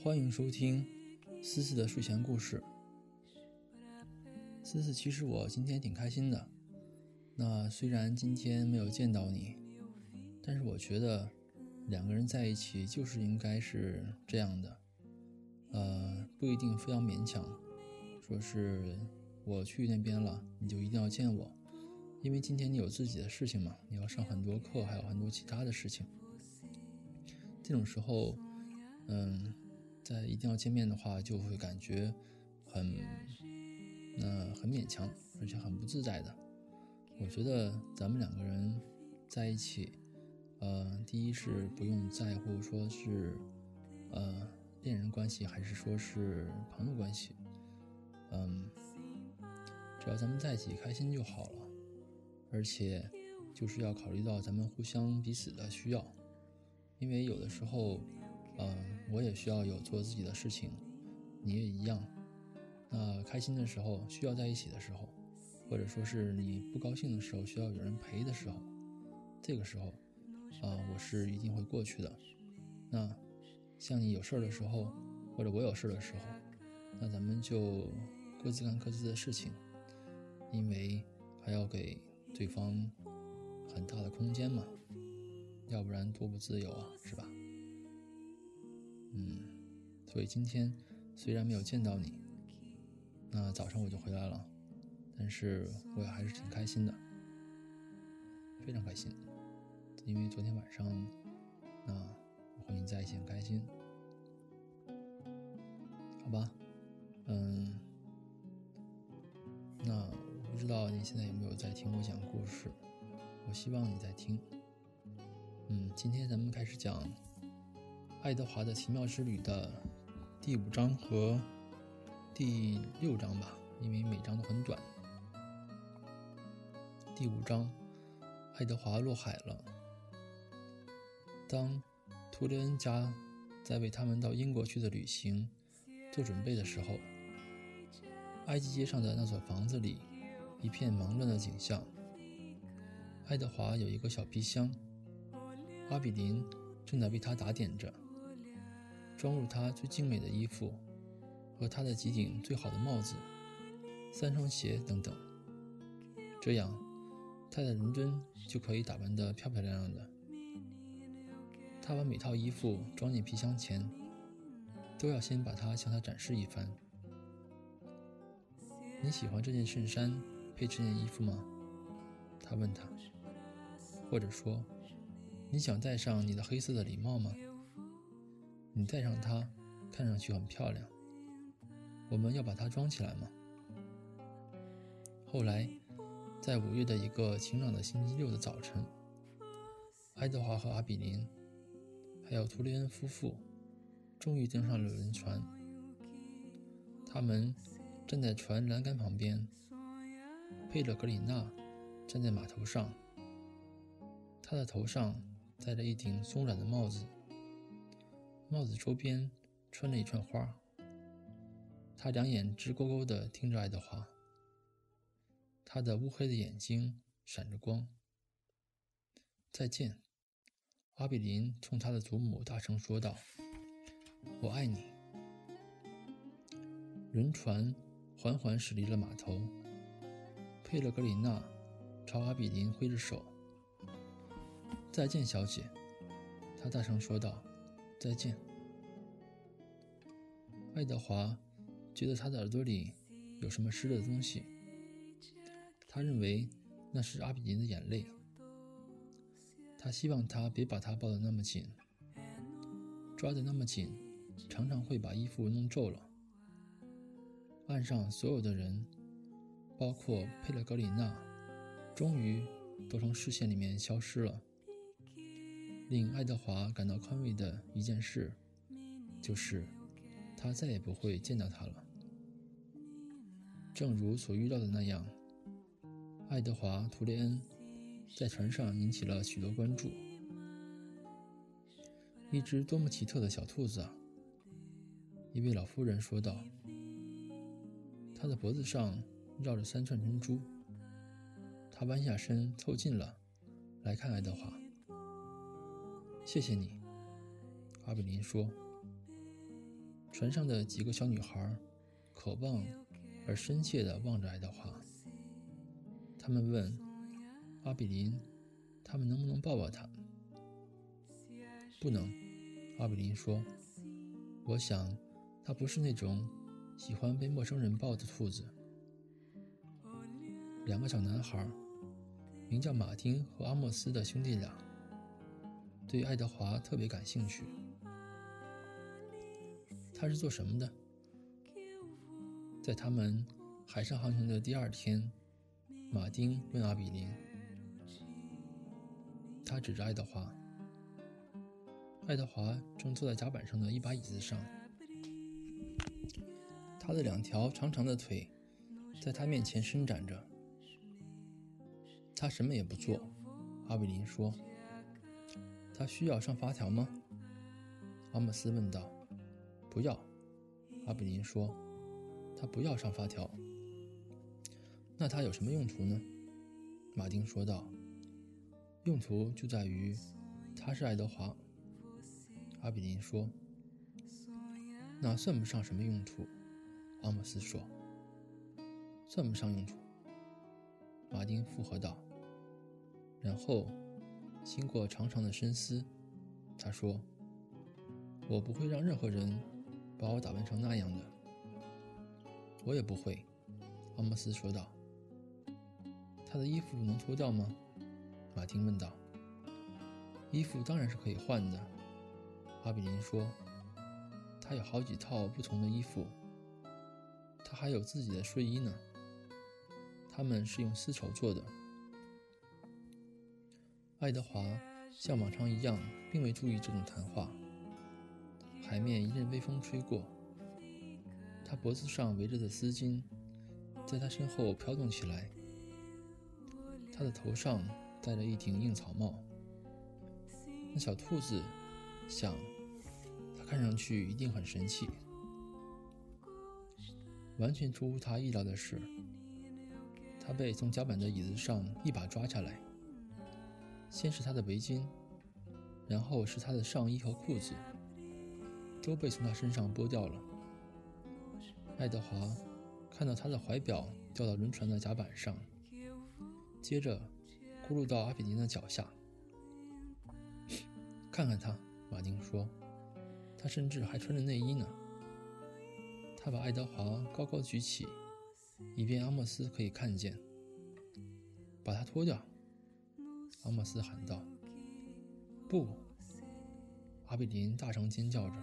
欢迎收听思思的睡前故事。思思，其实我今天挺开心的。那虽然今天没有见到你，但是我觉得两个人在一起就是应该是这样的。呃，不一定非要勉强，说是我去那边了，你就一定要见我，因为今天你有自己的事情嘛，你要上很多课，还有很多其他的事情。这种时候，嗯，在一定要见面的话，就会感觉很，那很勉强，而且很不自在的。我觉得咱们两个人在一起，呃，第一是不用在乎说是，呃，恋人关系还是说是朋友关系，嗯，只要咱们在一起开心就好了，而且就是要考虑到咱们互相彼此的需要。因为有的时候，嗯，我也需要有做自己的事情，你也一样。那开心的时候需要在一起的时候，或者说是你不高兴的时候需要有人陪的时候，这个时候，啊，我是一定会过去的。那像你有事儿的时候，或者我有事儿的时候，那咱们就各自干各自的事情，因为还要给对方很大的空间嘛。要不然多不自由啊，是吧？嗯，所以今天虽然没有见到你，那早上我就回来了，但是我也还是挺开心的，非常开心，因为昨天晚上，那我和你在一起很开心，好吧？嗯，那我不知道你现在有没有在听我讲故事，我希望你在听。嗯，今天咱们开始讲《爱德华的奇妙之旅》的第五章和第六章吧，因为每章都很短。第五章，爱德华落海了。当图雷恩家在为他们到英国去的旅行做准备的时候，埃及街上的那所房子里一片忙乱的景象。爱德华有一个小皮箱。阿比林正在为他打点着，装入他最精美的衣服和他的几顶最好的帽子、三双鞋等等。这样，他在伦敦就可以打扮得漂漂亮亮的。他把每套衣服装进皮箱前，都要先把它向他展示一番。你喜欢这件衬衫配这件衣服吗？他问他，或者说。你想戴上你的黑色的礼帽吗？你戴上它，看上去很漂亮。我们要把它装起来吗？后来，在五月的一个晴朗的星期六的早晨，爱德华和阿比林，还有图雷恩夫妇，终于登上了轮船。他们站在船栏杆旁边，佩勒格里娜站在码头上，他的头上。戴着一顶松软的帽子，帽子周边穿了一串花。他两眼直勾勾地盯着爱德华，他的乌黑的眼睛闪着光。再见，阿比林冲他的祖母大声说道：“我爱你。”轮船缓缓驶离了码头，佩勒格里娜朝阿比林挥着手。再见，小姐，他大声说道：“再见。”爱德华觉得他的耳朵里有什么湿的东西，他认为那是阿比林的眼泪。他希望他别把他抱得那么紧，抓得那么紧，常常会把衣服弄皱了。岸上所有的人，包括佩勒格里娜，终于都从视线里面消失了。令爱德华感到宽慰的一件事，就是他再也不会见到他了。正如所预料的那样，爱德华·图雷恩在船上引起了许多关注。一只多么奇特的小兔子啊！一位老妇人说道。他的脖子上绕着三串珍珠。他弯下身凑近了，来看爱德华。谢谢你，阿比林说。船上的几个小女孩渴望而深切地望着爱德华。他们问阿比林：“他们能不能抱抱他？”“不能。”阿比林说。“我想，他不是那种喜欢被陌生人抱的兔子。”两个小男孩，名叫马丁和阿莫斯的兄弟俩，对爱德华特别感兴趣。他是做什么的？在他们海上航行的第二天，马丁问阿比林。他指着爱德华。爱德华正坐在甲板上的一把椅子上，他的两条长长的腿在他面前伸展着。他什么也不做，阿比林说。他需要上发条吗？阿姆斯问道。不要，阿比林说，他不要上发条。那他有什么用途呢？马丁说道。用途就在于，他是爱德华。阿比林说。那算不上什么用途，阿姆斯说。算不上用途，马丁附和道。然后，经过长长的深思，他说：“我不会让任何人。”把我打扮成那样的，我也不会。”阿莫斯说道。“他的衣服能脱掉吗？”马丁问道。“衣服当然是可以换的。”阿比林说。“他有好几套不同的衣服，他还有自己的睡衣呢。他们是用丝绸做的。”爱德华像往常一样，并未注意这种谈话。海面一阵微风吹过，他脖子上围着的丝巾在他身后飘动起来。他的头上戴着一顶硬草帽。那小兔子想，他看上去一定很神气。完全出乎他意料的是，他被从甲板的椅子上一把抓下来。先是他的围巾，然后是他的上衣和裤子。都被从他身上剥掉了。爱德华看到他的怀表掉到轮船的甲板上，接着咕噜到阿比尼的脚下。看看他，马丁说，他甚至还穿着内衣呢。他把爱德华高高举起，以便阿莫斯可以看见。把它脱掉，阿莫斯喊道。不！阿比林大声尖叫着。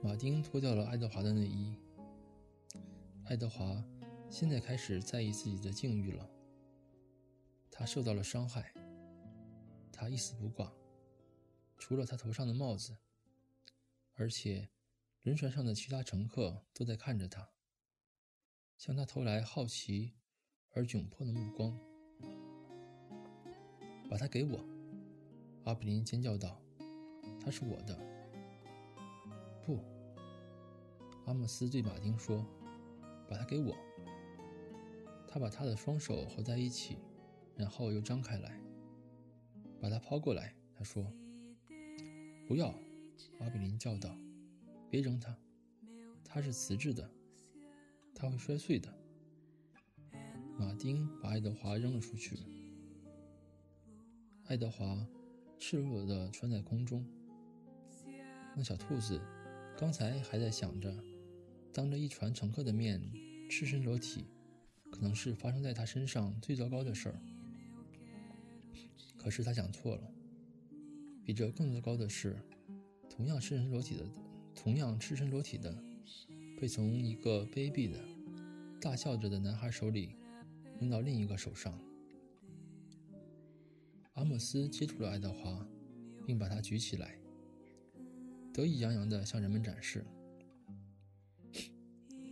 马丁脱掉了爱德华的内衣。爱德华现在开始在意自己的境遇了。他受到了伤害，他一丝不挂，除了他头上的帽子，而且轮船上的其他乘客都在看着他，向他投来好奇而窘迫的目光。把它给我！阿比林尖叫道：“它是我的。”不，阿莫斯对马丁说：“把它给我。”他把他的双手合在一起，然后又张开来，把它抛过来。他说：“不要！”阿比林叫道：“别扔它，它是瓷质的，它会摔碎的。”马丁把爱德华扔了出去。爱德华赤裸裸地穿在空中。那小兔子。刚才还在想着，当着一船乘客的面赤身裸体，可能是发生在他身上最糟糕的事儿。可是他想错了，比这更糟糕的是，同样赤身裸体的，同样赤身裸体的，被从一个卑鄙的、大笑着的男孩手里扔到另一个手上。阿莫斯接住了爱德华，并把他举起来。得意洋洋地向人们展示，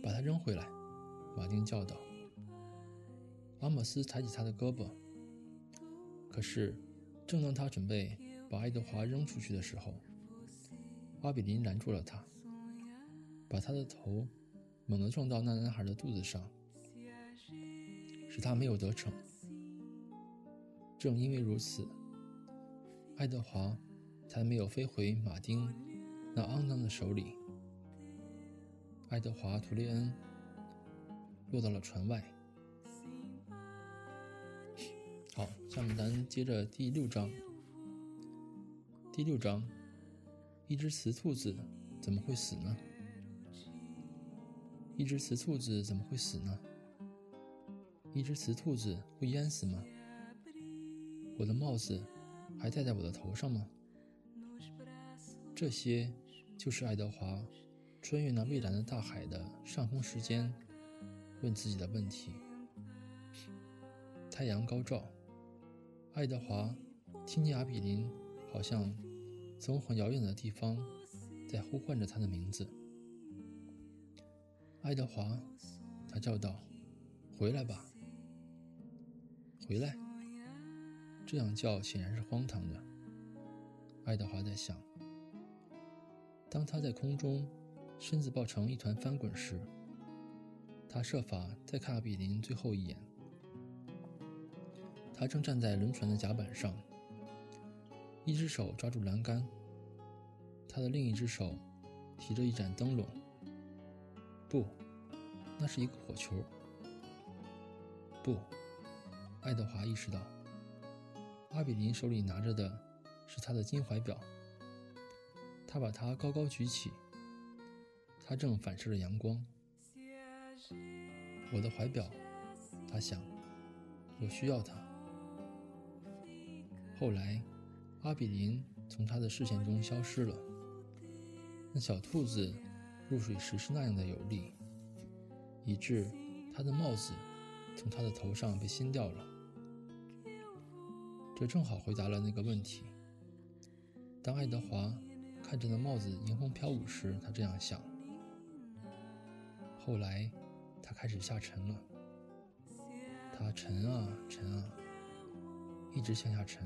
把它扔回来，马丁叫道。阿莫斯抬起他的胳膊，可是，正当他准备把爱德华扔出去的时候，阿比林拦住了他，把他的头猛地撞到那男孩的肚子上，使他没有得逞。正因为如此，爱德华才没有飞回马丁。那肮脏的手里。爱德华·图利恩落到了船外。好，下面咱接着第六章。第六章，一只雌兔子怎么会死呢？一只雌兔子怎么会死呢？一只雌兔子会淹死吗？我的帽子还戴在我的头上吗？这些就是爱德华穿越那蔚蓝的大海的上空时间问自己的问题。太阳高照，爱德华听见阿比林。好像从很遥远的地方在呼唤着他的名字，爱德华，他叫道：“回来吧，回来！”这样叫显然是荒唐的。爱德华在想，当他在空中身子抱成一团翻滚时，他设法再看比林最后一眼。他正站在轮船的甲板上。一只手抓住栏杆，他的另一只手提着一盏灯笼。不，那是一个火球。不，爱德华意识到，阿比林手里拿着的是他的金怀表。他把它高高举起，它正反射着阳光。我的怀表，他想，我需要它。后来。阿比林从他的视线中消失了。那小兔子入水时是那样的有力，以致他的帽子从他的头上被掀掉了。这正好回答了那个问题。当爱德华看着那帽子迎风飘舞时，他这样想。后来，他开始下沉了。他沉啊沉啊，一直向下沉。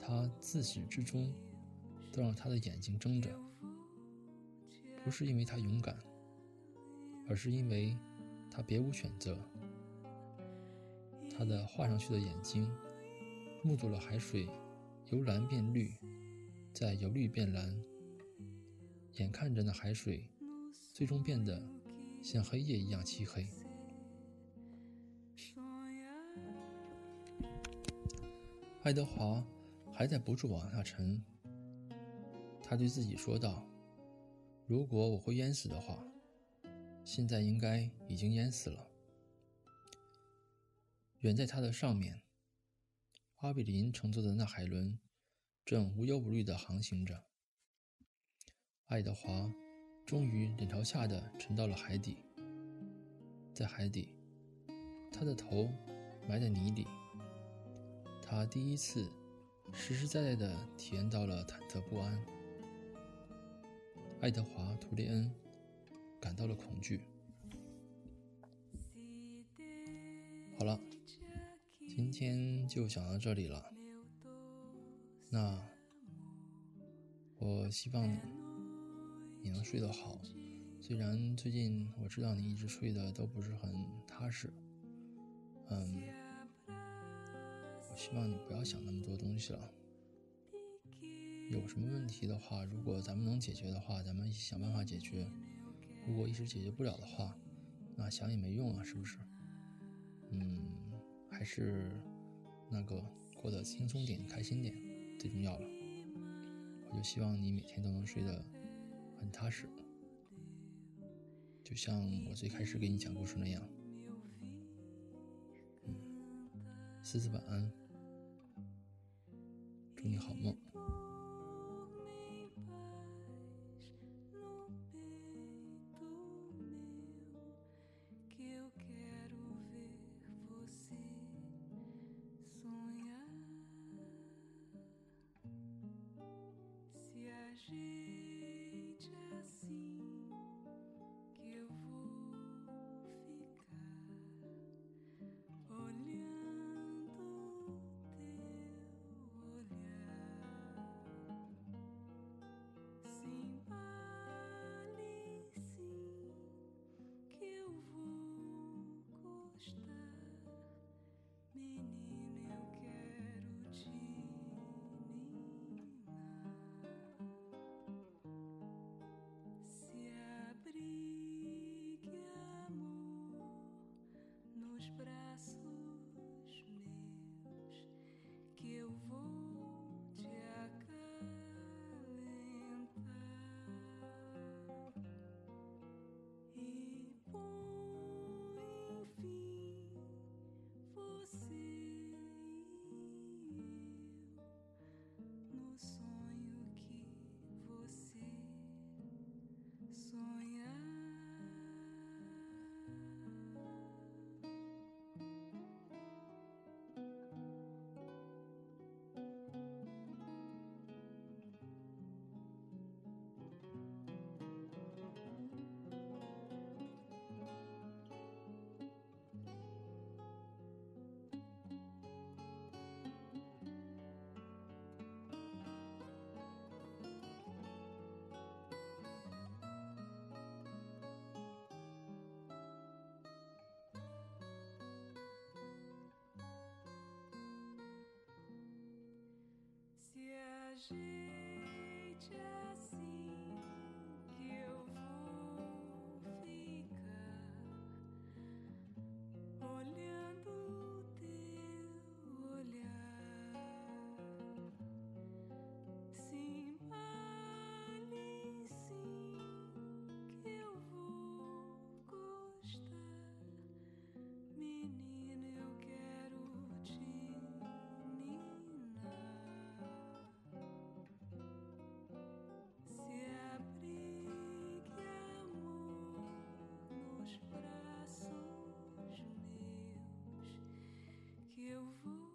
他自始至终都让他的眼睛睁着，不是因为他勇敢，而是因为他别无选择。他的画上去的眼睛目睹了海水由蓝变绿，再由绿变蓝，眼看着那海水最终变得像黑夜一样漆黑。爱德华。还在不住往下沉，他对自己说道：“如果我会淹死的话，现在应该已经淹死了。”远在他的上面，阿比林乘坐的那海轮正无忧无虑地航行着。爱德华终于脸朝下的沉到了海底，在海底，他的头埋在泥里，他第一次。实实在在的体验到了忐忑不安。爱德华·图利恩感到了恐惧。好了，今天就讲到这里了。那我希望你你能睡得好。虽然最近我知道你一直睡得都不是很踏实，嗯。我希望你不要想那么多东西了。有什么问题的话，如果咱们能解决的话，咱们想办法解决；如果一时解决不了的话，那想也没用啊，是不是？嗯，还是那个过得轻松点、开心点最重要了。我就希望你每天都能睡得很踏实，就像我最开始给你讲故事那样。嗯，思思晚安。祝你好梦。she eu vou.